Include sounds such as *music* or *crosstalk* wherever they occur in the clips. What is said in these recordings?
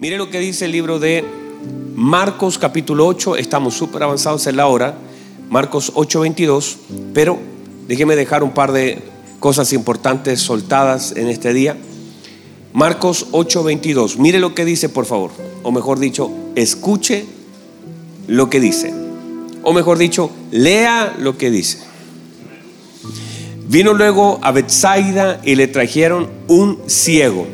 Mire lo que dice el libro de Marcos capítulo 8, estamos súper avanzados en la hora, Marcos 8, 22, pero déjeme dejar un par de cosas importantes soltadas en este día. Marcos 8, 22, mire lo que dice por favor, o mejor dicho, escuche lo que dice, o mejor dicho, lea lo que dice. Vino luego a Bethsaida y le trajeron un ciego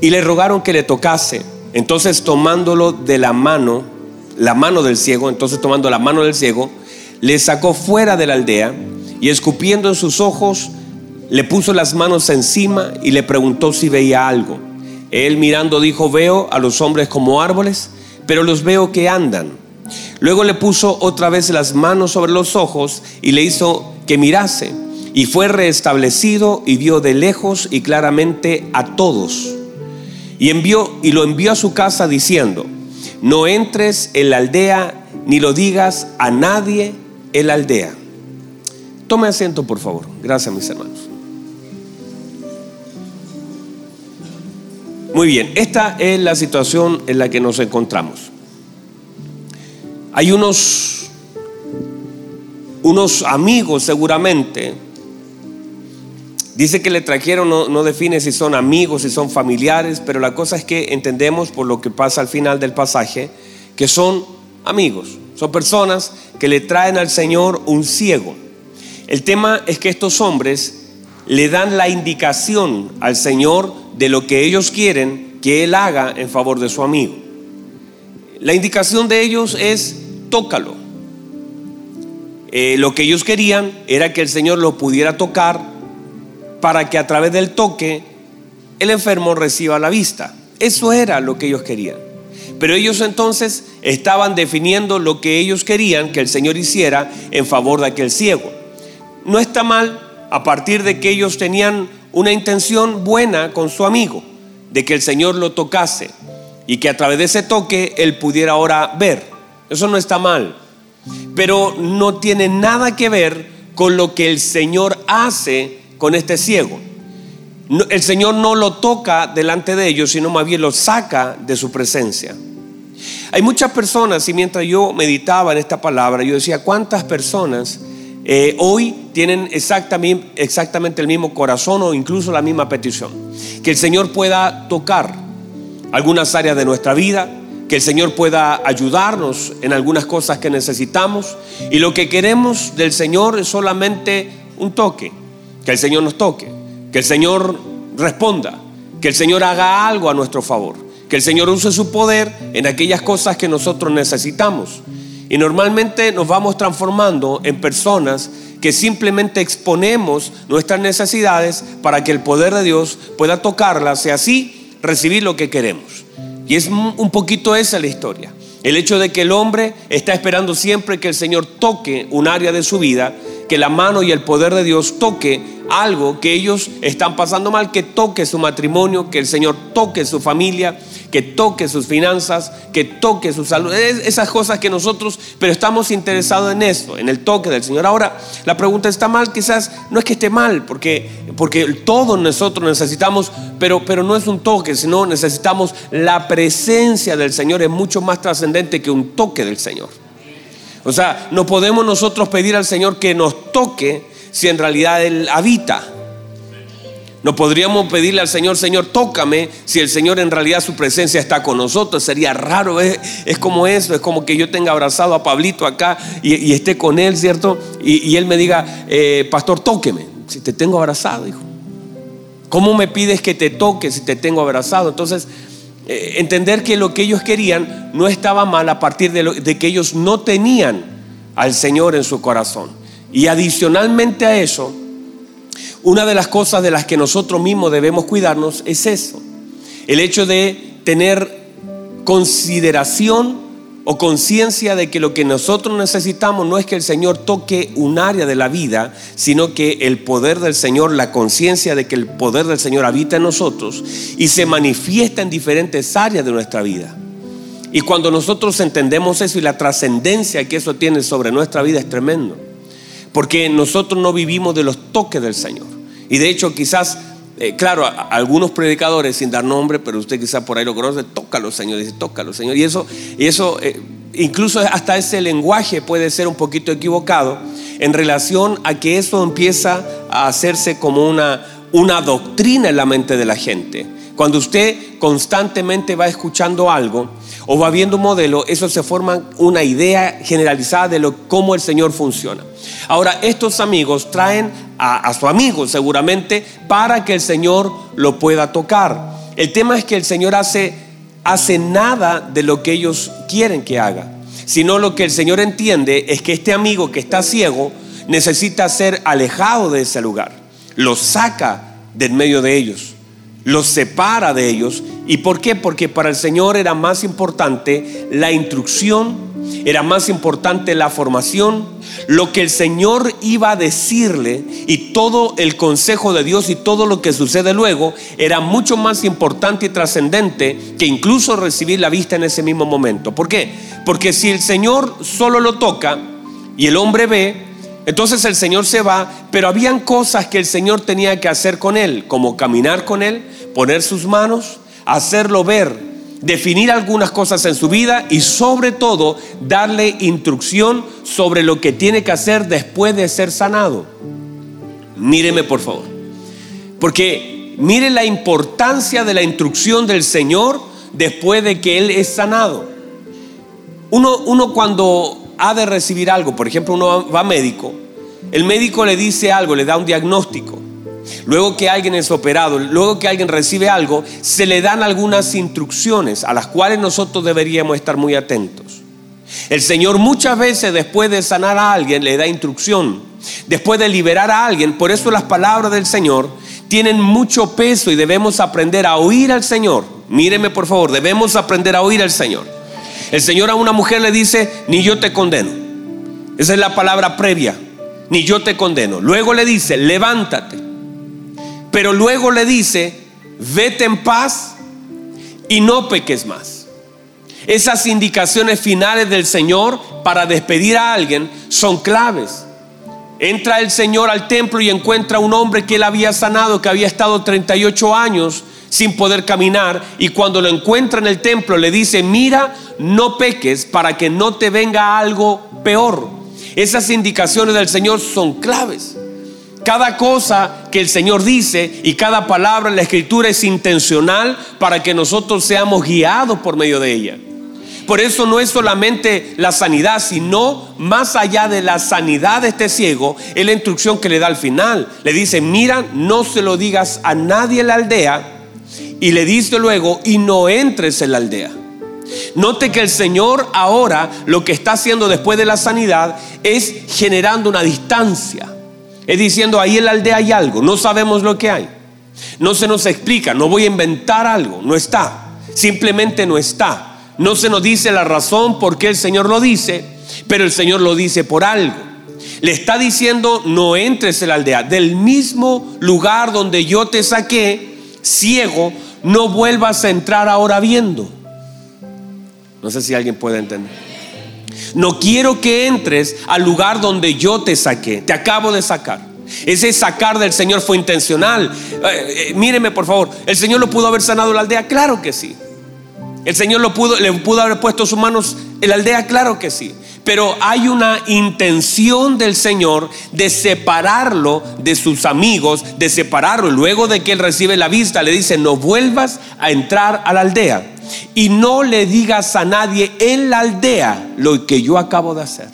y le rogaron que le tocase. Entonces tomándolo de la mano, la mano del ciego, entonces tomando la mano del ciego, le sacó fuera de la aldea y escupiendo en sus ojos, le puso las manos encima y le preguntó si veía algo. Él mirando dijo, veo a los hombres como árboles, pero los veo que andan. Luego le puso otra vez las manos sobre los ojos y le hizo que mirase. Y fue restablecido y vio de lejos y claramente a todos y envió y lo envió a su casa diciendo: No entres en la aldea ni lo digas a nadie en la aldea. Tome asiento, por favor. Gracias, mis hermanos. Muy bien, esta es la situación en la que nos encontramos. Hay unos unos amigos seguramente Dice que le trajeron, no, define si son amigos, si son familiares, pero la cosa es que entendemos por lo que pasa al final del pasaje, que son amigos, son personas que le traen al Señor un ciego. El tema es que estos hombres le dan la indicación al Señor de lo que ellos quieren que Él haga en favor de su amigo. La indicación de ellos es tócalo. Eh, lo que ellos querían era que el Señor lo pudiera tocar para que a través del toque el enfermo reciba la vista. Eso era lo que ellos querían. Pero ellos entonces estaban definiendo lo que ellos querían que el Señor hiciera en favor de aquel ciego. No está mal a partir de que ellos tenían una intención buena con su amigo, de que el Señor lo tocase y que a través de ese toque él pudiera ahora ver. Eso no está mal. Pero no tiene nada que ver con lo que el Señor hace con este ciego. El Señor no lo toca delante de ellos, sino más bien lo saca de su presencia. Hay muchas personas, y mientras yo meditaba en esta palabra, yo decía, ¿cuántas personas eh, hoy tienen exactamente, exactamente el mismo corazón o incluso la misma petición? Que el Señor pueda tocar algunas áreas de nuestra vida, que el Señor pueda ayudarnos en algunas cosas que necesitamos, y lo que queremos del Señor es solamente un toque que el Señor nos toque, que el Señor responda, que el Señor haga algo a nuestro favor, que el Señor use su poder en aquellas cosas que nosotros necesitamos. Y normalmente nos vamos transformando en personas que simplemente exponemos nuestras necesidades para que el poder de Dios pueda tocarlas y así recibir lo que queremos. Y es un poquito esa la historia. El hecho de que el hombre está esperando siempre que el Señor toque un área de su vida, que la mano y el poder de Dios toque algo que ellos están pasando mal, que toque su matrimonio, que el Señor toque su familia, que toque sus finanzas, que toque su salud. esas cosas que nosotros, pero estamos interesados en eso, en el toque del Señor. Ahora, la pregunta está mal, quizás no es que esté mal, porque, porque todos nosotros necesitamos, pero, pero no es un toque, sino necesitamos la presencia del Señor, es mucho más trascendente que un toque del Señor. O sea, no podemos nosotros pedir al Señor que nos toque si en realidad Él habita. No podríamos pedirle al Señor, Señor, tócame, si el Señor en realidad su presencia está con nosotros. Sería raro, es, como eso, es como que yo tenga abrazado a Pablito acá y, esté con él, ¿cierto? Y, él me diga, eh, pastor, tóqueme, si te tengo abrazado, hijo. ¿Cómo me pides que te toque si te tengo abrazado? Entonces, eh, entender que lo que ellos querían no estaba mal a partir de que ellos no tenían al Señor en su corazón. Y adicionalmente a eso, una de las cosas de las que nosotros mismos debemos cuidarnos es eso. El hecho de tener consideración o conciencia de que lo que nosotros necesitamos no es que el Señor toque un área de la vida, sino que el poder del Señor, la conciencia de que el poder del Señor habita en nosotros y se manifiesta en diferentes áreas de nuestra vida. Y cuando nosotros entendemos eso y la trascendencia que eso tiene sobre nuestra vida es tremendo porque nosotros no vivimos de los toques del Señor. Y de hecho quizás eh, claro, algunos predicadores, sin dar nombre, pero usted quizá por ahí lo conoce, tócalo, Señor, dice, tócalo, Señor. Y eso, y eso eh, incluso hasta ese lenguaje puede ser un poquito equivocado en relación a que eso empieza a hacerse como una, una doctrina en la mente de la gente. Cuando usted constantemente va escuchando algo o va viendo un modelo, eso se forma una idea generalizada de lo, cómo el Señor funciona. Ahora, estos amigos traen a, su amigo seguramente para que el Señor lo pueda tocar. El tema es que el Señor hace, hace nada de lo que ellos quieren que haga, sino lo que el Señor entiende es que este amigo que está ciego necesita ser alejado de ese lugar. Lo saca del medio de ellos, los separa de ellos. ¿Y por qué? Porque para el Señor era más importante la instrucción era más importante la formación, lo que el Señor iba a decirle y todo el consejo de Dios y todo lo que sucede luego era mucho más importante y trascendente que incluso recibir la vista en ese mismo momento. ¿Por qué? Porque si el Señor solo lo toca y el hombre ve, entonces el Señor se va, pero habían cosas que el Señor tenía que hacer con él, como caminar con él, poner sus manos, hacerlo ver definir algunas cosas en su vida y sobre todo darle instrucción sobre lo que tiene que hacer después de ser sanado. Míreme por favor. Porque mire la importancia de la instrucción del Señor después de que Él es sanado. Uno, uno cuando ha de recibir algo, por ejemplo, uno va a médico, el médico le dice algo, le da un diagnóstico. Luego que alguien es operado, luego que alguien recibe algo, se le dan algunas instrucciones a las cuales nosotros deberíamos estar muy atentos. El Señor muchas veces después de sanar a alguien le da instrucción, después de liberar a alguien, por eso las palabras del Señor tienen mucho peso y debemos aprender a oír al Señor. Míreme por favor, debemos aprender a oír al Señor. El Señor a una mujer le dice, ni yo te condeno. Esa es la palabra previa, ni yo te condeno. Luego le dice, levántate pero luego le dice, vete en paz y no peques más. Esas indicaciones finales del Señor para despedir a alguien son claves. Entra el Señor al templo y encuentra a un hombre que él había sanado, que había estado 38 años sin poder caminar, y cuando lo encuentra en el templo le dice, mira, no peques para que no te venga algo peor. Esas indicaciones del Señor son claves. Cada cosa que el Señor dice y cada palabra en la escritura es intencional para que nosotros seamos guiados por medio de ella. Por eso no es solamente la sanidad, sino más allá de la sanidad de este ciego, es la instrucción que le da al final. Le dice, mira, no se lo digas a nadie en la aldea. Y le dice luego, y no entres en la aldea. Note que el Señor ahora lo que está haciendo después de la sanidad es generando una distancia. Es diciendo, ahí en la aldea hay algo, no sabemos lo que hay. No se nos explica, no voy a inventar algo, no está. Simplemente no está. No se nos dice la razón por qué el Señor lo dice, pero el Señor lo dice por algo. Le está diciendo, no entres en la aldea. Del mismo lugar donde yo te saqué, ciego, no vuelvas a entrar ahora viendo. No sé si alguien puede entender. No quiero que entres al lugar donde yo te saqué. Te acabo de sacar. Ese sacar del Señor fue intencional. Eh, eh, míreme por favor. ¿El Señor lo pudo haber sanado la aldea? Claro que sí. ¿El Señor lo pudo, le pudo haber puesto sus manos en la aldea? Claro que sí. Pero hay una intención del Señor de separarlo de sus amigos, de separarlo. Luego de que él recibe la vista, le dice, no vuelvas a entrar a la aldea y no le digas a nadie en la aldea lo que yo acabo de hacer.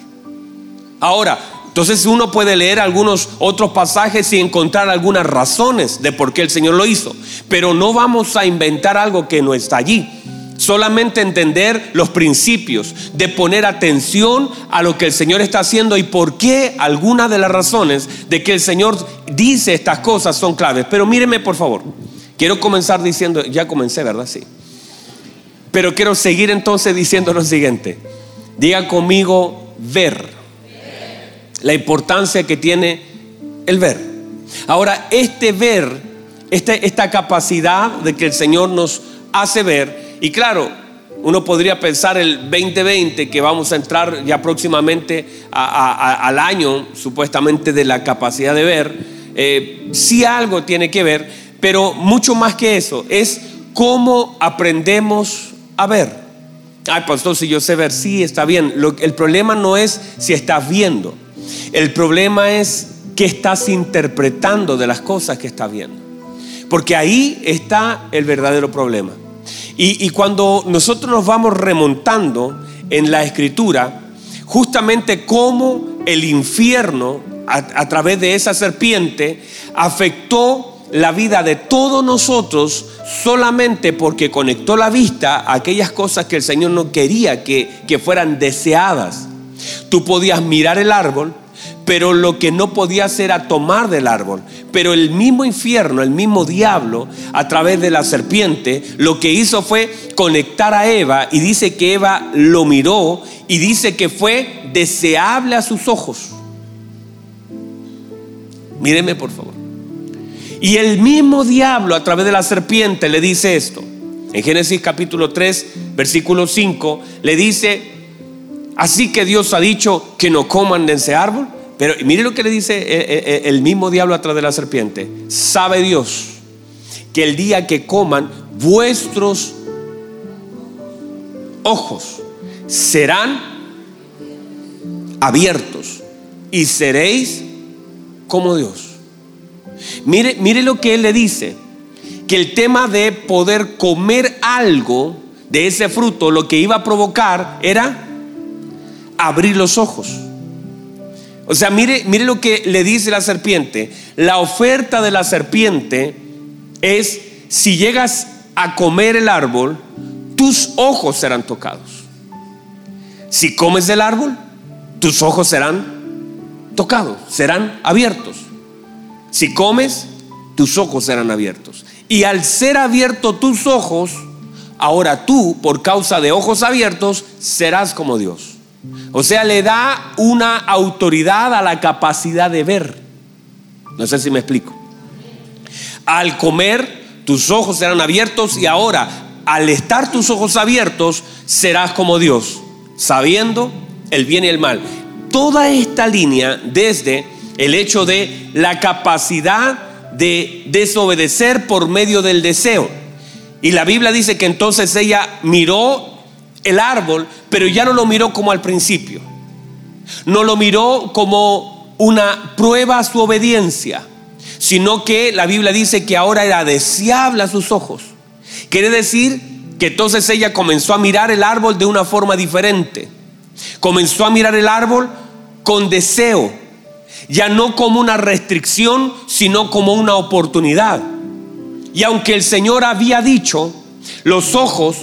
Ahora, entonces uno puede leer algunos otros pasajes y encontrar algunas razones de por qué el Señor lo hizo, pero no vamos a inventar algo que no está allí. Solamente entender los principios, de poner atención a lo que el Señor está haciendo y por qué algunas de las razones de que el Señor dice estas cosas son claves. Pero míreme por favor, quiero comenzar diciendo, ya comencé, ¿verdad? Sí. Pero quiero seguir entonces diciendo lo siguiente. Diga conmigo ver. La importancia que tiene el ver. Ahora, este ver, este, esta capacidad de que el Señor nos hace ver, y claro, uno podría pensar el 2020 que vamos a entrar ya próximamente al año supuestamente de la capacidad de ver, eh, si algo tiene que ver, Pero mucho más que eso, es cómo aprendemos a ver. Ay, pastor, si yo sé ver, sí, está bien. el problema no es si estás viendo. El problema es qué estás interpretando de las cosas que estás viendo. Porque ahí está el verdadero problema. Y, y cuando nosotros nos vamos remontando en la escritura, justamente cómo el infierno, a, través de esa serpiente, afectó la vida de todos nosotros solamente porque conectó la vista a aquellas cosas que el Señor no quería que, que fueran deseadas. Tú podías mirar el árbol, pero lo que no podía era tomar del árbol. Pero el mismo infierno, el mismo diablo, a través de la serpiente, lo que hizo fue conectar a Eva y dice que Eva lo miró y dice que fue deseable a sus ojos. Míreme por favor. Y el mismo diablo a través de la serpiente le dice esto. En Génesis capítulo 3, versículo 5, le dice, así que Dios ha dicho que no coman de ese árbol. Pero mire lo que le dice eh, eh, eh, el mismo diablo a través de la serpiente. Sabe Dios que el día que coman vuestros ojos serán abiertos y seréis como Dios. Mire, mire lo que él le dice, que el tema de poder comer algo de ese fruto, lo que iba a provocar era abrir los ojos. O sea, mire, mire lo que le dice la serpiente. La oferta de la serpiente es, si llegas a comer el árbol, tus ojos serán tocados. Si comes del árbol, tus ojos serán tocados, serán abiertos. Si comes, tus ojos serán abiertos. Y al ser abiertos tus ojos, ahora tú, por causa de ojos abiertos, serás como Dios. O sea, le da una autoridad a la capacidad de ver. No sé si me explico. Al comer, tus ojos serán abiertos y ahora, al estar tus ojos abiertos, serás como Dios, sabiendo el bien y el mal. Toda esta línea, desde el hecho de la capacidad de desobedecer por medio del deseo. Y la Biblia dice que entonces ella miró el árbol, pero ya no lo miró como al principio. No lo miró como una prueba a su obediencia, sino que la Biblia dice que ahora era deseable a sus ojos. Quiere decir que entonces ella comenzó a mirar el árbol de una forma diferente. Comenzó a mirar el árbol con deseo, ya no como una restricción, sino como una oportunidad. Y aunque el Señor había dicho, los ojos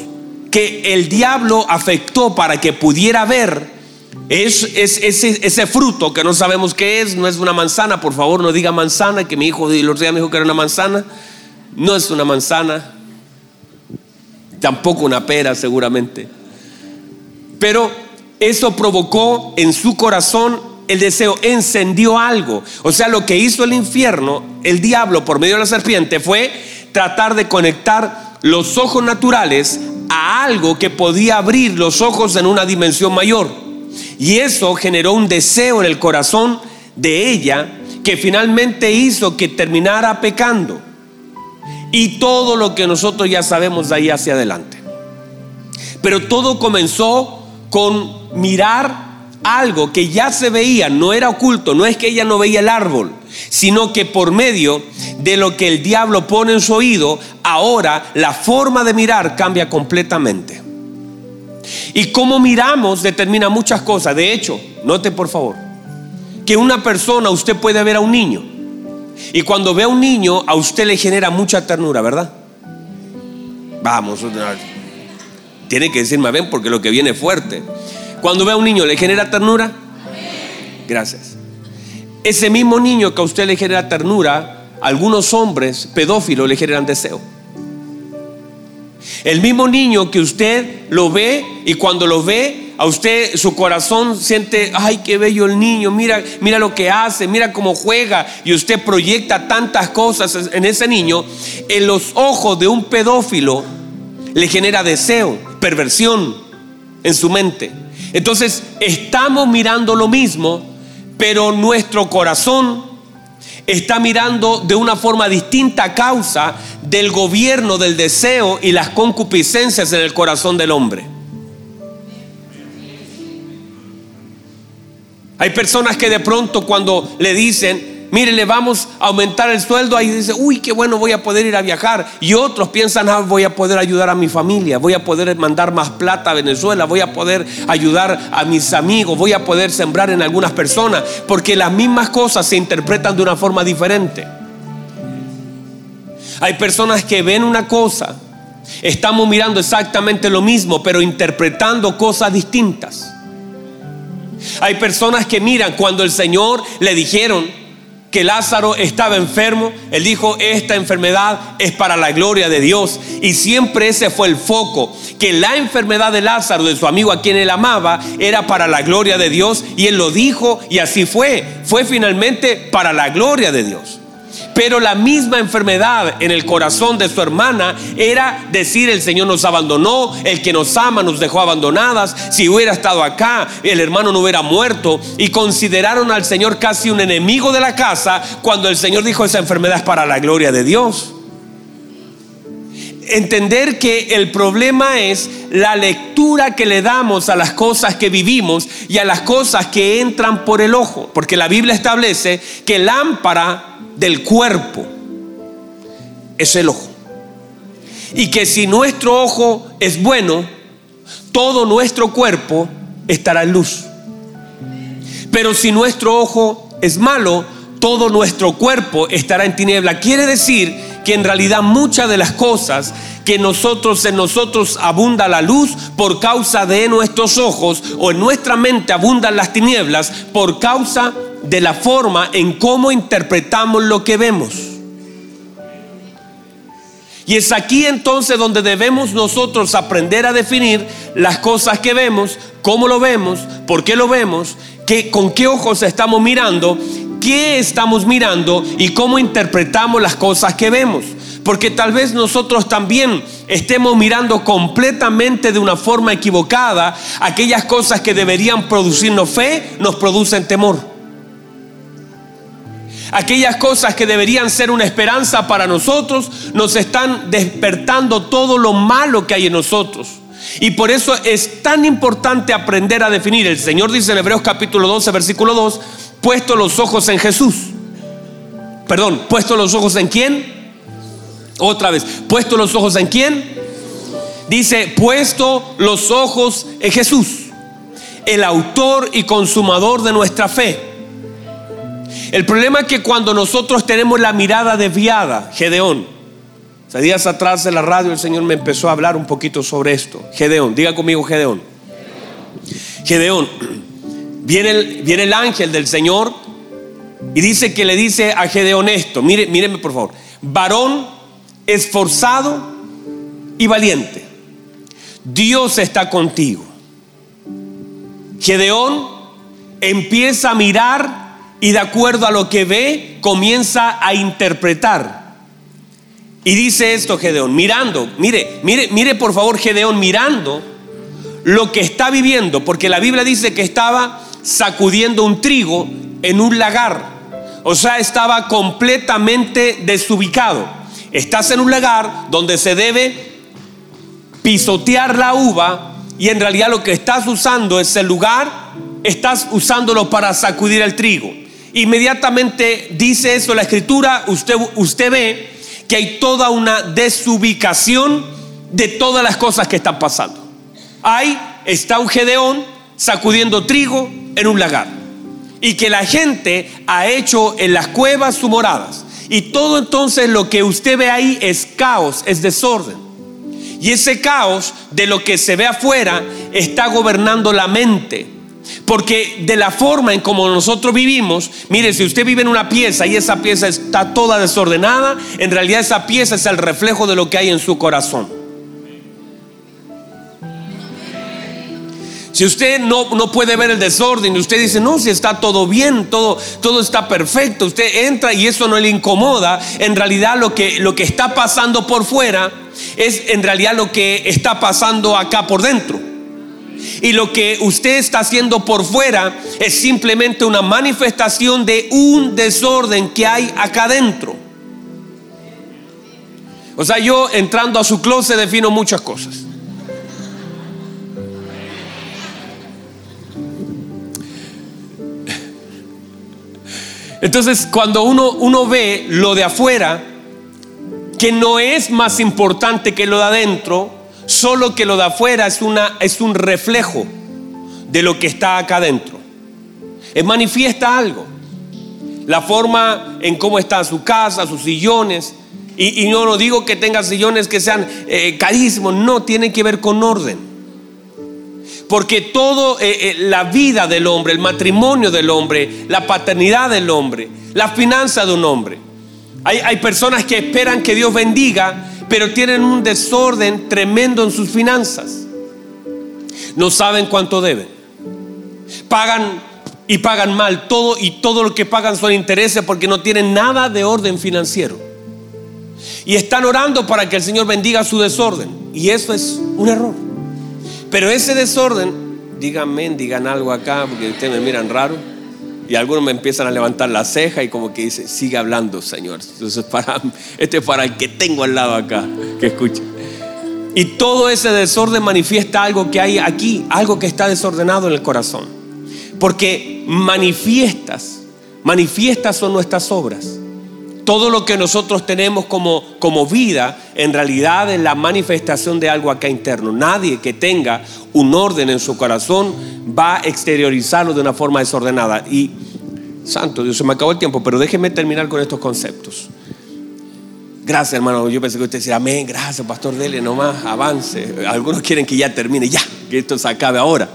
que el diablo afectó para que pudiera ver es, ese, fruto que no sabemos qué es, no es una manzana, por favor no diga manzana, que mi hijo los días me dijo que era una manzana, no es una manzana, tampoco una pera seguramente. Pero eso provocó en su corazón el deseo, encendió algo. O sea, lo que hizo el infierno, el diablo por medio de la serpiente, fue tratar de conectar los ojos naturales a algo que podía abrir los ojos en una dimensión mayor. Y eso generó un deseo en el corazón de ella que finalmente hizo que terminara pecando. Y todo lo que nosotros ya sabemos de ahí hacia adelante. Pero todo comenzó con mirar algo que ya se veía, no era oculto, no es que ella no veía el árbol, sino que por medio de lo que el diablo pone en su oído, ahora la forma de mirar cambia completamente. Y cómo miramos determina muchas cosas. De hecho, note por favor, que una persona, usted puede ver a un niño, y cuando ve a un niño, a usted le genera mucha ternura, ¿verdad? Vamos, tiene que decirme, ven, porque lo que viene es fuerte. Cuando ve a un niño, ¿le genera ternura? Gracias. Ese mismo niño que a usted le genera ternura, algunos hombres pedófilos le generan deseo. El mismo niño que usted lo ve y cuando lo ve, a usted su corazón siente, ay, qué bello el niño, mira, mira lo que hace, mira cómo juega y usted proyecta tantas cosas en ese niño, en los ojos de un pedófilo le genera deseo, perversión en su mente. Entonces, estamos mirando lo mismo, pero nuestro corazón está mirando de una forma distinta a causa del gobierno del deseo y las concupiscencias en el corazón del hombre. Hay personas que de pronto cuando le dicen, mire, le vamos a aumentar el sueldo, ahí dice, uy, qué bueno, voy a poder ir a viajar. Y otros piensan, ah, voy a poder ayudar a mi familia, voy a poder mandar más plata a Venezuela, voy a poder ayudar a mis amigos, voy a poder sembrar en algunas personas, porque las mismas cosas se interpretan de una forma diferente. Hay personas que ven una cosa, estamos mirando exactamente lo mismo, pero interpretando cosas distintas. Hay personas que miran cuando el Señor le dijeron, que Lázaro estaba enfermo, él dijo, esta enfermedad es para la gloria de Dios. Y siempre ese fue el foco, que la enfermedad de Lázaro, de su amigo a quien él amaba, era para la gloria de Dios. Y él lo dijo y así fue. Fue finalmente para la gloria de Dios. Pero la misma enfermedad en el corazón de su hermana era decir, el Señor nos abandonó, el que nos ama nos dejó abandonadas, si hubiera estado acá, el hermano no hubiera muerto. Y consideraron al Señor casi un enemigo de la casa cuando el Señor dijo, esa enfermedad es para la gloria de Dios entender que el problema es la lectura que le damos a las cosas que vivimos y a las cosas que entran por el ojo. Porque la Biblia establece que lámpara del cuerpo es el ojo. Y que si nuestro ojo es bueno, todo nuestro cuerpo estará en luz. Pero si nuestro ojo es malo, todo nuestro cuerpo estará en tiniebla. Quiere decir que en realidad muchas de las cosas que nosotros en nosotros abunda la luz por causa de nuestros ojos o en nuestra mente abundan las tinieblas por causa de la forma en cómo interpretamos lo que vemos. Y es aquí entonces donde debemos nosotros aprender a definir las cosas que vemos, cómo lo vemos, por qué lo vemos, qué, con qué ojos estamos mirando, qué estamos mirando y cómo interpretamos las cosas que vemos. Porque tal vez nosotros también estemos mirando completamente de una forma equivocada aquellas cosas que deberían producirnos fe, nos producen temor. Aquellas cosas que deberían ser una esperanza para nosotros nos están despertando todo lo malo que hay en nosotros. Y por eso es tan importante aprender a definir. El Señor dice en Hebreos capítulo 12, versículo 2, puesto los ojos en Jesús. Perdón, puesto los ojos en quién? Otra vez, puesto los ojos en quién? Dice, puesto los ojos en Jesús, el autor y consumador de nuestra fe el problema es que cuando nosotros tenemos la mirada desviada, Gedeón, hace días atrás en la radio el Señor me empezó a hablar un poquito sobre esto. Gedeón, diga conmigo Gedeón. Gedeón, viene el, ángel del Señor y dice que le dice a Gedeón esto, mire, míreme por favor, varón esforzado y valiente, Dios está contigo. Gedeón empieza a mirar y de acuerdo a lo que ve comienza a interpretar. Y dice esto Gedeón, mirando, mire, mire, mire por favor Gedeón mirando lo que está viviendo, porque la Biblia dice que estaba sacudiendo un trigo en un lagar. O sea, estaba completamente desubicado. Estás en un lagar donde se debe pisotear la uva y en realidad lo que estás usando es el lugar, estás usándolo para sacudir el trigo inmediatamente dice eso la escritura, usted, usted ve que hay toda una desubicación de todas las cosas que están pasando. Hay, está un Gedeón sacudiendo trigo en un lagar. Y que la gente ha hecho en las cuevas su moradas. Y todo entonces lo que usted ve ahí es caos, es desorden. Y ese caos de lo que se ve afuera está gobernando la mente porque de la forma en como nosotros vivimos, mire, si usted vive en una pieza y esa pieza está toda desordenada, en realidad esa pieza es el reflejo de lo que hay en su corazón. Si usted no, no, puede ver el desorden usted dice, no, si está todo bien, todo, todo está perfecto, usted entra y eso no le incomoda, en realidad lo que, lo que está pasando por fuera es en realidad lo que está pasando acá por dentro. Y lo que usted está haciendo por fuera es simplemente una manifestación de un desorden que hay acá adentro. O sea, yo entrando a su closet defino muchas cosas. Entonces, cuando uno, uno ve lo de afuera, que no es más importante que lo de adentro, solo que lo de afuera es, una, es un reflejo de lo que está acá adentro. Es manifiesta algo. La forma en cómo está su casa, sus sillones. Y, no, no digo que tenga sillones que sean eh, carísimos, no, tiene que ver con orden. Porque todo, eh, eh, la vida del hombre, el matrimonio del hombre, la paternidad del hombre, la finanza de un hombre. Hay, hay personas que esperan que Dios bendiga, pero tienen un desorden tremendo en sus finanzas. No saben cuánto deben. Pagan y pagan mal todo y todo lo que pagan son intereses porque no tienen nada de orden financiero. Y están orando para que el Señor bendiga su desorden. Y eso es un error. Pero ese desorden, díganme, digan algo acá, porque ustedes me miran raro. Y algunos me empiezan a levantar la ceja y como que dice, sigue hablando, Señor. Entonces, para, *laughs* este es para el que tengo al lado acá, que escuche. Y todo ese desorden manifiesta algo que hay aquí, algo que está desordenado en el corazón. Porque manifiestas, manifiestas son nuestras obras todo lo que nosotros tenemos como, como vida en realidad es la manifestación de algo acá interno. Nadie que tenga un orden en su corazón va a exteriorizarlo de una forma desordenada. Y, santo Dios, se me acabó el tiempo, pero déjeme terminar con estos conceptos. Gracias, hermano. Yo pensé que usted decía, amén, gracias, pastor, dele nomás, avance. Algunos quieren que ya termine, ya, que esto se acabe ahora.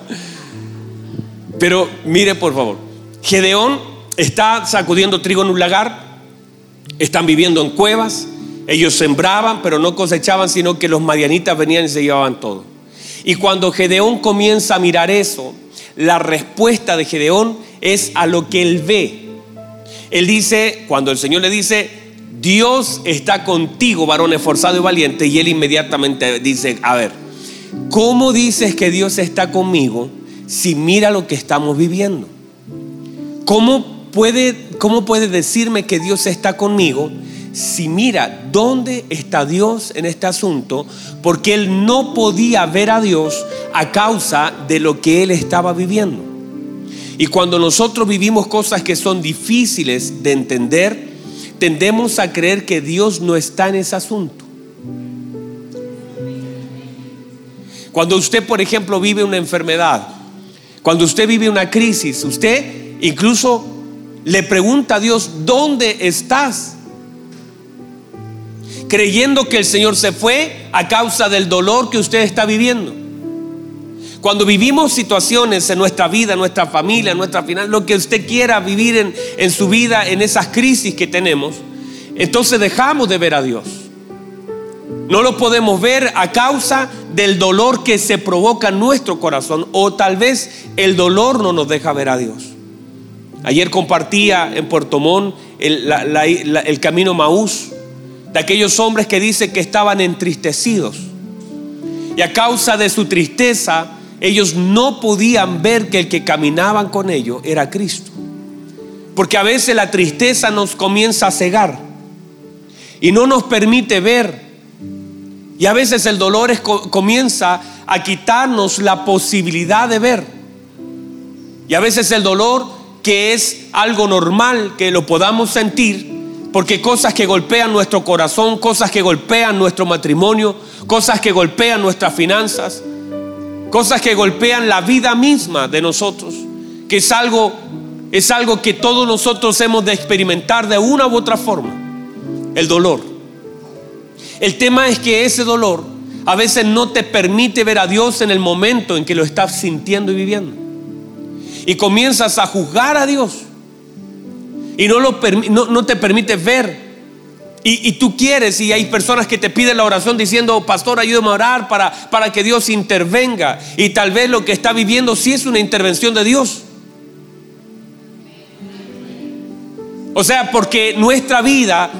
Pero mire, por favor, Gedeón está sacudiendo trigo en un lagar están viviendo en cuevas. Ellos sembraban, pero no cosechaban, sino que los madianitas venían y se llevaban todo. Y cuando Gedeón comienza a mirar eso, la respuesta de Gedeón es a lo que él ve. Él dice, cuando el Señor le dice, Dios está contigo, varón esforzado y valiente, y él inmediatamente dice, a ver, ¿cómo dices que Dios está conmigo si mira lo que estamos viviendo? ¿Cómo puede, cómo puede decirme que Dios está conmigo si mira dónde está Dios en este asunto? Porque él no podía ver a Dios a causa de lo que él estaba viviendo. Y cuando nosotros vivimos cosas que son difíciles de entender, tendemos a creer que Dios no está en ese asunto. Cuando usted, por ejemplo, vive una enfermedad, cuando usted vive una crisis, usted incluso le pregunta a Dios, ¿dónde estás? Creyendo que el Señor se fue a causa del dolor que usted está viviendo. Cuando vivimos situaciones en nuestra vida, en nuestra familia, en nuestra final, lo que usted quiera vivir en, en su vida, en esas crisis que tenemos, entonces dejamos de ver a Dios. No lo podemos ver a causa del dolor que se provoca en nuestro corazón o tal vez el dolor no nos deja ver a Dios. Ayer compartía en Puerto Montt el, camino Maús de aquellos hombres que dicen que estaban entristecidos. Y a causa de su tristeza, ellos no podían ver que el que caminaban con ellos era Cristo. Porque a veces la tristeza nos comienza a cegar y no nos permite ver. Y a veces el dolor comienza a quitarnos la posibilidad de ver. Y a veces el dolor que es algo normal que lo podamos sentir, porque cosas que golpean nuestro corazón, cosas que golpean nuestro matrimonio, cosas que golpean nuestras finanzas, cosas que golpean la vida misma de nosotros, que es algo es algo que todos nosotros hemos de experimentar de una u otra forma, el dolor. El tema es que ese dolor a veces no te permite ver a Dios en el momento en que lo estás sintiendo y viviendo y comienzas a juzgar a Dios y no, lo, no, te permites ver. Y, tú quieres, y hay personas que te piden la oración diciendo, pastor, ayúdame a orar para, para que Dios intervenga. Y tal vez lo que está viviendo sí es una intervención de Dios. O sea, porque nuestra vida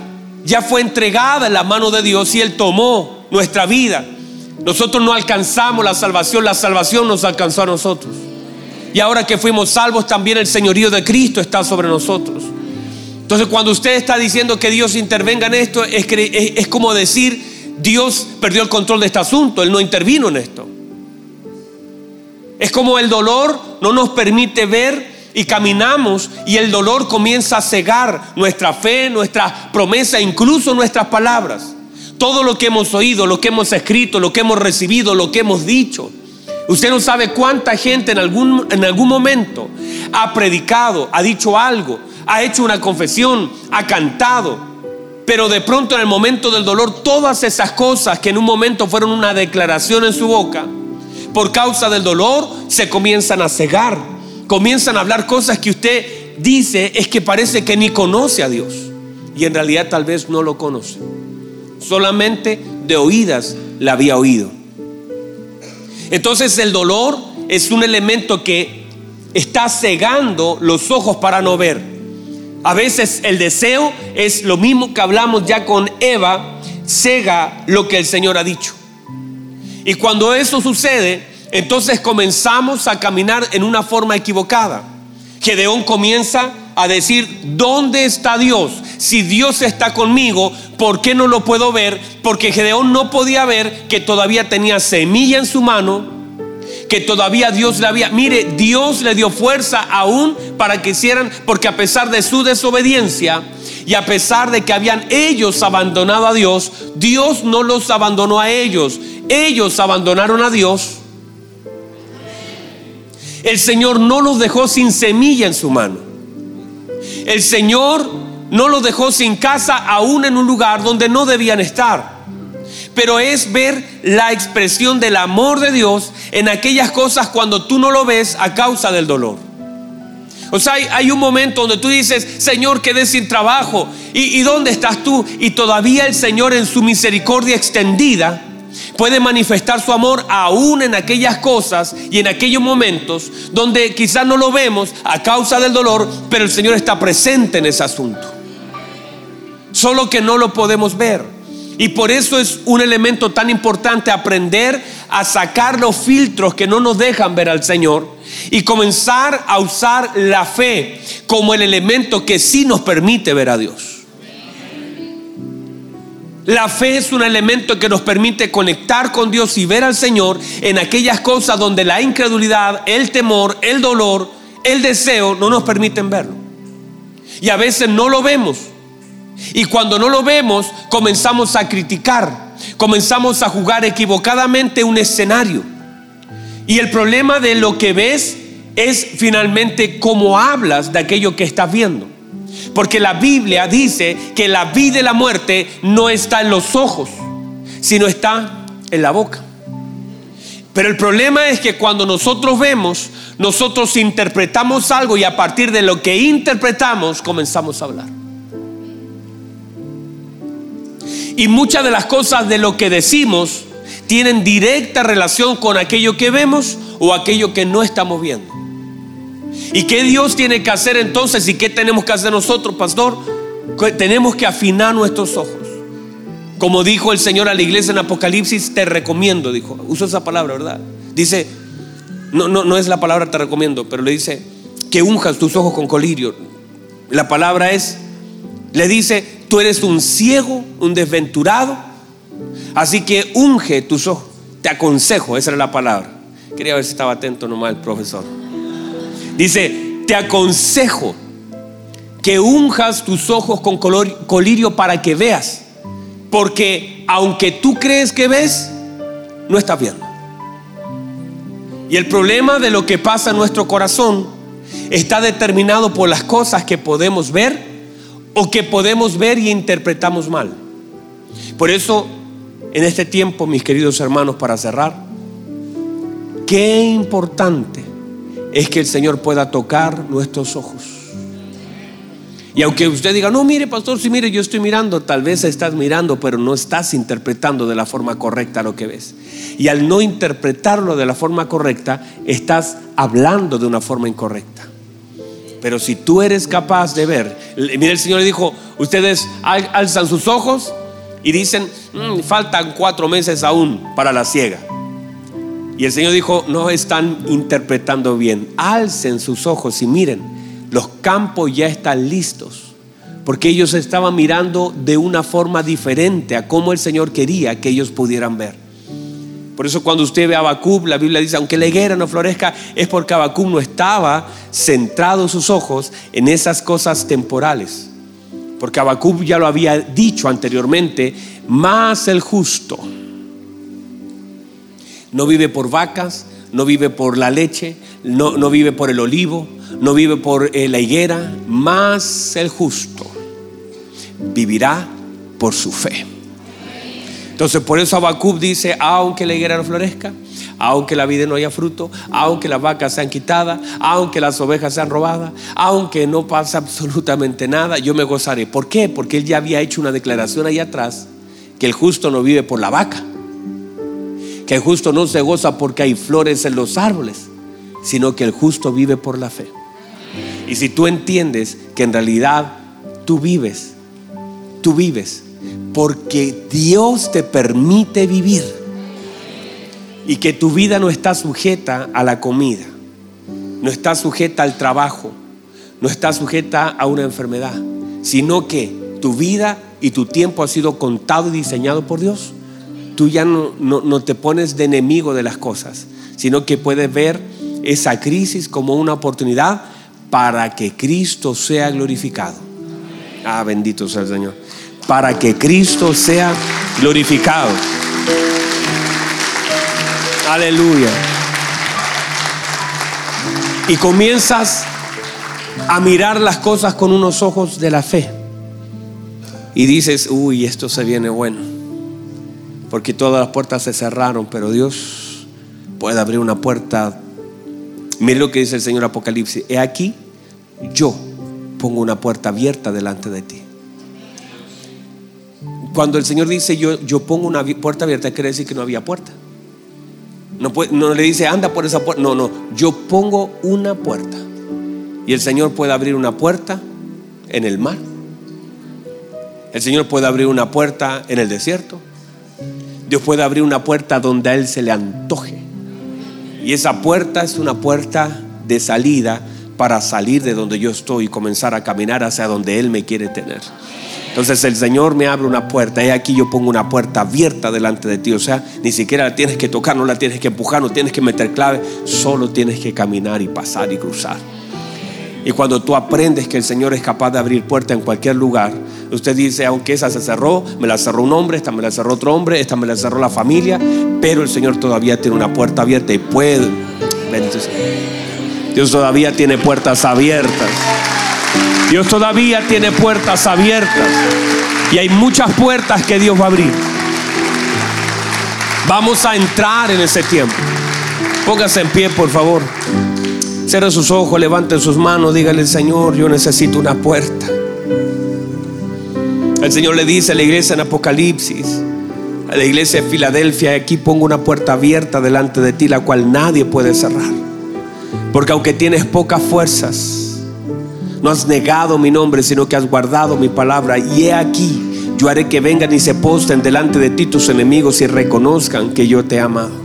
ya fue entregada en la mano de Dios y Él tomó nuestra vida Nosotros no alcanzamos la salvación, la salvación nos alcanzó a nosotros. Y ahora que fuimos salvos, también el señorío de Cristo está sobre nosotros. Entonces, cuando usted está diciendo que Dios intervenga en esto, es, es como decir, Dios perdió el control de este asunto, Él no intervino en esto. Es como el dolor no nos permite ver y caminamos y el dolor comienza a cegar nuestra fe, nuestra promesa, incluso nuestras palabras. Todo lo que hemos oído, lo que hemos escrito, lo que hemos recibido, lo que hemos dicho. Usted no sabe cuánta gente en algún, en algún momento ha predicado, ha dicho algo, ha hecho una confesión, ha cantado. Pero de pronto en el momento del dolor, todas esas cosas que en un momento fueron una declaración en su boca, por causa del dolor, se comienzan a cegar comienzan a hablar cosas que usted dice es que parece que ni conoce a Dios. Y en realidad tal vez no lo conoce. Solamente de oídas la había oído. Entonces el dolor es un elemento que está cegando los ojos para no ver. A veces el deseo es lo mismo que hablamos ya con Eva, cega lo que el Señor ha dicho. Y cuando eso sucede, entonces comenzamos a caminar en una forma equivocada. Gedeón comienza a decir, ¿dónde está Dios? Si Dios está conmigo, ¿por qué no lo puedo ver? Porque Gedeón no podía ver que todavía tenía semilla en su mano, que todavía Dios le había... Mire, Dios le dio fuerza aún para que hicieran, porque a pesar de su desobediencia y a pesar de que habían ellos abandonado a Dios, Dios no los abandonó a ellos. Ellos abandonaron a Dios el Señor no los dejó sin semilla en su mano. El Señor no los dejó sin casa aún en un lugar donde no debían estar. Pero es ver la expresión del amor de Dios en aquellas cosas cuando tú no lo ves a causa del dolor. O sea, hay, un momento donde tú dices, Señor, quedé sin trabajo. ¿Y, ¿Y dónde estás tú? Y todavía el Señor en su misericordia extendida puede manifestar su amor aún en aquellas cosas y en aquellos momentos donde quizás no lo vemos a causa del dolor, pero el Señor está presente en ese asunto. Solo que no lo podemos ver. Y por eso es un elemento tan importante aprender a sacar los filtros que no nos dejan ver al Señor y comenzar a usar la fe como el elemento que sí nos permite ver a Dios. La fe es un elemento que nos permite conectar con Dios y ver al Señor en aquellas cosas donde la incredulidad, el temor, el dolor, el deseo no nos permiten verlo. Y a veces no lo vemos. Y cuando no lo vemos, comenzamos a criticar, comenzamos a jugar equivocadamente un escenario. Y el problema de lo que ves es finalmente cómo hablas de aquello que estás viendo. Porque la Biblia dice que la vida y la muerte no está en los ojos, sino está en la boca. Pero el problema es que cuando nosotros vemos, nosotros interpretamos algo y a partir de lo que interpretamos comenzamos a hablar. Y muchas de las cosas de lo que decimos tienen directa relación con aquello que vemos o aquello que no estamos viendo. ¿Y qué Dios tiene que hacer entonces? ¿Y qué tenemos que hacer nosotros, pastor? Tenemos que afinar nuestros ojos. Como dijo el Señor a la iglesia en Apocalipsis, te recomiendo, dijo. Uso esa palabra, ¿verdad? Dice, no, no, no es la palabra te recomiendo, pero le dice que unjas tus ojos con colirio. La palabra es, le dice, tú eres un ciego, un desventurado, así que unge tus ojos. Te aconsejo, esa era la palabra. Quería ver si estaba atento nomás el profesor. Dice, te aconsejo que unjas tus ojos con colirio para que veas. Porque aunque tú crees que ves, no estás viendo. Y el problema de lo que pasa en nuestro corazón está determinado por las cosas que podemos ver o que podemos ver y interpretamos mal. Por eso, en este tiempo, mis queridos hermanos, para cerrar, qué importante es que el Señor pueda tocar nuestros ojos. Y aunque usted diga, no, mire, pastor, si mire, yo estoy mirando, tal vez estás mirando, pero no estás interpretando de la forma correcta lo que ves. Y al no interpretarlo de la forma correcta, estás hablando de una forma incorrecta. Pero si tú eres capaz de ver, mire, el Señor le dijo, ustedes alzan sus ojos Y dicen, "Mm, faltan cuatro meses aún para la siega. Y el Señor dijo, no están interpretando bien. Alcen sus ojos y miren, los campos ya están listos. Porque ellos estaban mirando de una forma diferente a cómo el Señor quería que ellos pudieran ver. Por eso cuando usted ve a Habacuc, la Biblia dice, aunque la higuera no florezca, es porque Habacuc no estaba centrado sus ojos en esas cosas temporales. Porque Habacuc ya lo había dicho anteriormente, más el justo no vive por vacas, no vive por la leche, no, no vive por el olivo, no vive por eh, la higuera, más el justo vivirá por su fe. Entonces por eso Habacuc dice, aunque la higuera no florezca, aunque la vida no haya fruto, aunque las vacas sean quitadas, aunque las ovejas sean robadas, aunque no pase absolutamente nada, yo me gozaré. ¿Por qué? Porque él ya había hecho una declaración ahí atrás que el justo no vive por la vaca, que el justo no se goza porque hay flores en los árboles, sino que el justo vive por la fe. Y si tú entiendes que en realidad tú vives, tú vives porque Dios te permite vivir y que tu vida no está sujeta a la comida, no está sujeta al trabajo, no está sujeta a una enfermedad, sino que tu vida y tu tiempo ha sido contado y diseñado por Dios. Tú ya no, te pones de enemigo de las cosas, sino que puedes ver esa crisis como una oportunidad para que Cristo sea glorificado. Ah, bendito sea el Señor. Para que Cristo sea glorificado. Aleluya. Y comienzas a mirar las cosas con unos ojos de la fe. Y dices, uy, esto se viene bueno. Porque todas las puertas se cerraron, pero Dios puede abrir una puerta. Mire lo que dice el Señor Apocalipsis. He aquí, yo pongo una puerta abierta delante de ti. Cuando el Señor dice yo, yo pongo una puerta abierta, quiere decir que no había puerta. No, le dice anda por esa puerta. No, no, yo pongo una puerta. Y el Señor puede abrir una puerta en el mar. El Señor puede abrir una puerta en el desierto. Dios puede abrir una puerta donde a Él se le antoje. Y esa puerta es una puerta de salida para salir de donde yo estoy y comenzar a caminar hacia donde Él me quiere tener. Entonces el Señor me abre una puerta y aquí yo pongo una puerta abierta delante de ti. O sea, ni siquiera la tienes que tocar, no la tienes que empujar, no tienes que meter clave, solo tienes que caminar y pasar y cruzar. Y cuando tú aprendes que el Señor es capaz de abrir puertas en cualquier lugar, usted dice, aunque esa se cerró, me la cerró un hombre, esta me la cerró otro hombre, esta me la cerró la familia, pero el Señor todavía tiene una puerta abierta y puede. Dios todavía tiene puertas abiertas. Dios todavía tiene puertas abiertas. Y hay muchas puertas que Dios va a abrir. Vamos a entrar en ese tiempo. Póngase en pie, por favor. Cierre sus ojos, levante sus manos, dígale, Señor, yo necesito una puerta. El Señor le dice a la iglesia en Apocalipsis, a la iglesia de Filadelfia, aquí pongo una puerta abierta delante de ti, la cual nadie puede cerrar. Porque aunque tienes pocas fuerzas, no has negado mi nombre, sino que has guardado mi palabra. Y he aquí, yo haré que vengan y se posten delante de ti tus enemigos y reconozcan que yo te he amado.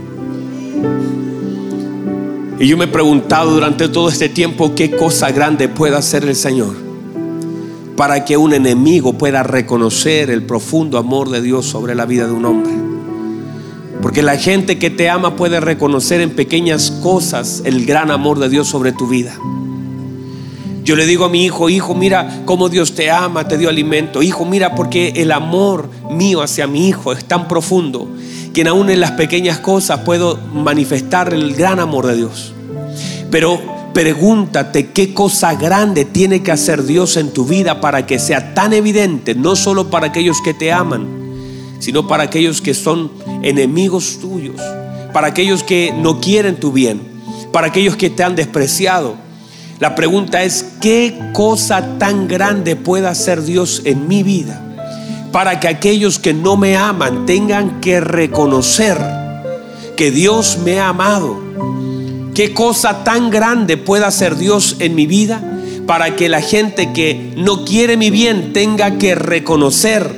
Y yo me he preguntado durante todo este tiempo qué cosa grande puede hacer el Señor para que un enemigo pueda reconocer el profundo amor de Dios sobre la vida de un hombre. Porque la gente que te ama puede reconocer en pequeñas cosas el gran amor de Dios sobre tu vida. Yo le digo a mi hijo, hijo, mira cómo Dios te ama, te dio alimento. Hijo, mira porque el amor mío hacia mi hijo es tan profundo que aún en las pequeñas cosas puedo manifestar el gran amor de Dios. Pero pregúntate qué cosa grande tiene que hacer Dios en tu vida para que sea tan evidente, no solo para aquellos que te aman, sino para aquellos que son enemigos tuyos, para aquellos que no quieren tu bien, para aquellos que te han despreciado la pregunta es, ¿qué cosa tan grande puede hacer Dios en mi vida para que aquellos que no me aman tengan que reconocer que Dios me ha amado? ¿Qué cosa tan grande puede hacer Dios en mi vida para que la gente que no quiere mi bien tenga que reconocer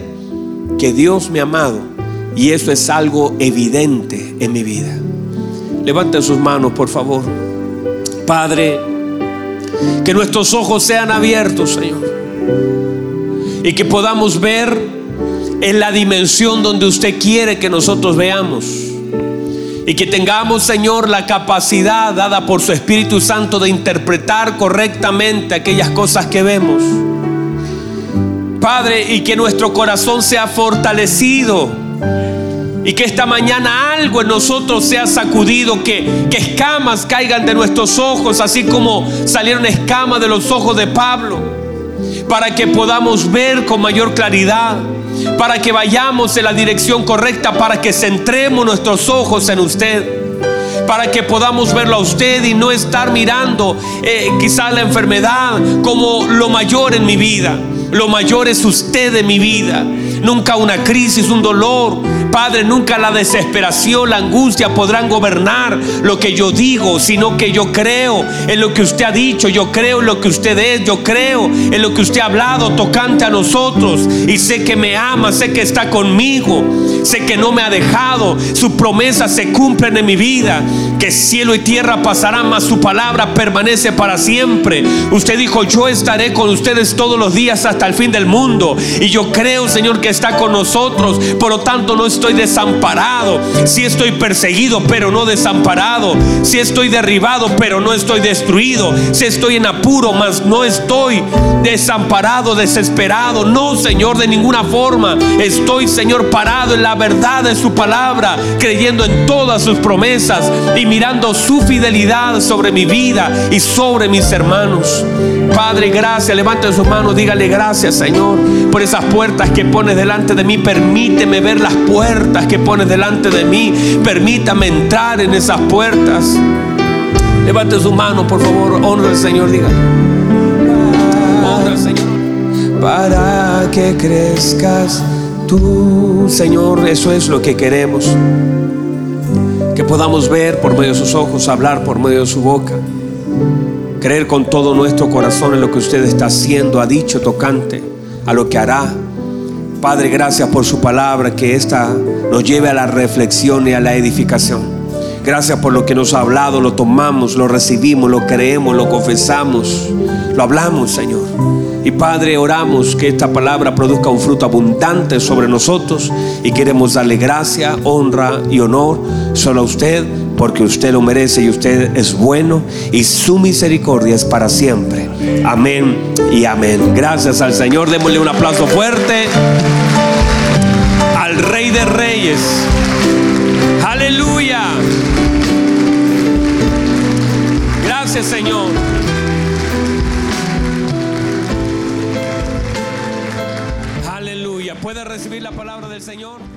que Dios me ha amado y eso es algo evidente en mi vida. Levanten sus manos, por favor. Padre, que nuestros ojos sean abiertos, Señor. Y que podamos ver en la dimensión donde usted quiere que nosotros veamos. Y que tengamos, Señor, la capacidad dada por su Espíritu Santo de interpretar correctamente aquellas cosas que vemos. Padre, y que nuestro corazón sea fortalecido y que esta mañana algo en nosotros sea sacudido, que, que escamas caigan de nuestros ojos, así como salieron escamas de los ojos de Pablo, para que podamos ver con mayor claridad, para que vayamos en la dirección correcta, para que centremos nuestros ojos en usted para que podamos verlo a usted y no estar mirando eh, quizás la enfermedad como lo mayor en mi vida. Lo mayor es usted en mi vida. Nunca una crisis, un dolor, Padre, nunca la desesperación, la angustia podrán gobernar lo que yo digo, sino que yo creo en lo que usted ha dicho, yo creo en lo que usted es, yo creo en lo que usted ha hablado tocante a nosotros y sé que me ama, sé que está conmigo, sé que no me ha dejado, sus promesas se cumplen en mi vida, que cielo y tierra pasarán, mas su palabra permanece para siempre. Usted dijo, yo estaré con ustedes todos los días hasta el fin del mundo y yo creo, Señor, que está con nosotros, por lo tanto no estoy desamparado, si estoy perseguido, pero no desamparado, si estoy derribado, pero no estoy destruido, si estoy en apuro, mas no estoy desamparado, desesperado, no, Señor, de ninguna forma, estoy, Señor, parado en la verdad de su palabra, creyendo en todas sus promesas y mirando su fidelidad sobre mi vida y sobre mis hermanos. Padre, gracias, levante su mano, dígale gracias, Señor, por esas puertas que pones delante de mí, permíteme ver las puertas que pones delante de mí. Permítame entrar en esas puertas. Levante su mano, por favor. Honra al Señor, diga. Honra al Señor. Para que crezcas tú, Señor, eso es lo que queremos. Que podamos ver por medio de sus ojos, hablar por medio de su boca. Creer con todo nuestro corazón en lo que usted está haciendo, ha dicho tocante a lo que hará Padre, gracias por su palabra, que esta nos lleve a la reflexión y a la edificación. Gracias por lo que nos ha hablado, lo tomamos, lo recibimos, lo creemos, lo confesamos, lo hablamos, Señor. Y Padre, oramos que esta palabra produzca un fruto abundante sobre nosotros y queremos darle gracia, honra y honor solo a usted porque usted lo merece y usted es bueno y su misericordia es para siempre. Amén y amén. Gracias al Señor. Démosle un aplauso fuerte al Rey de Reyes. Aleluya. Gracias Señor. Aleluya. ¿Puede recibir la palabra del Señor?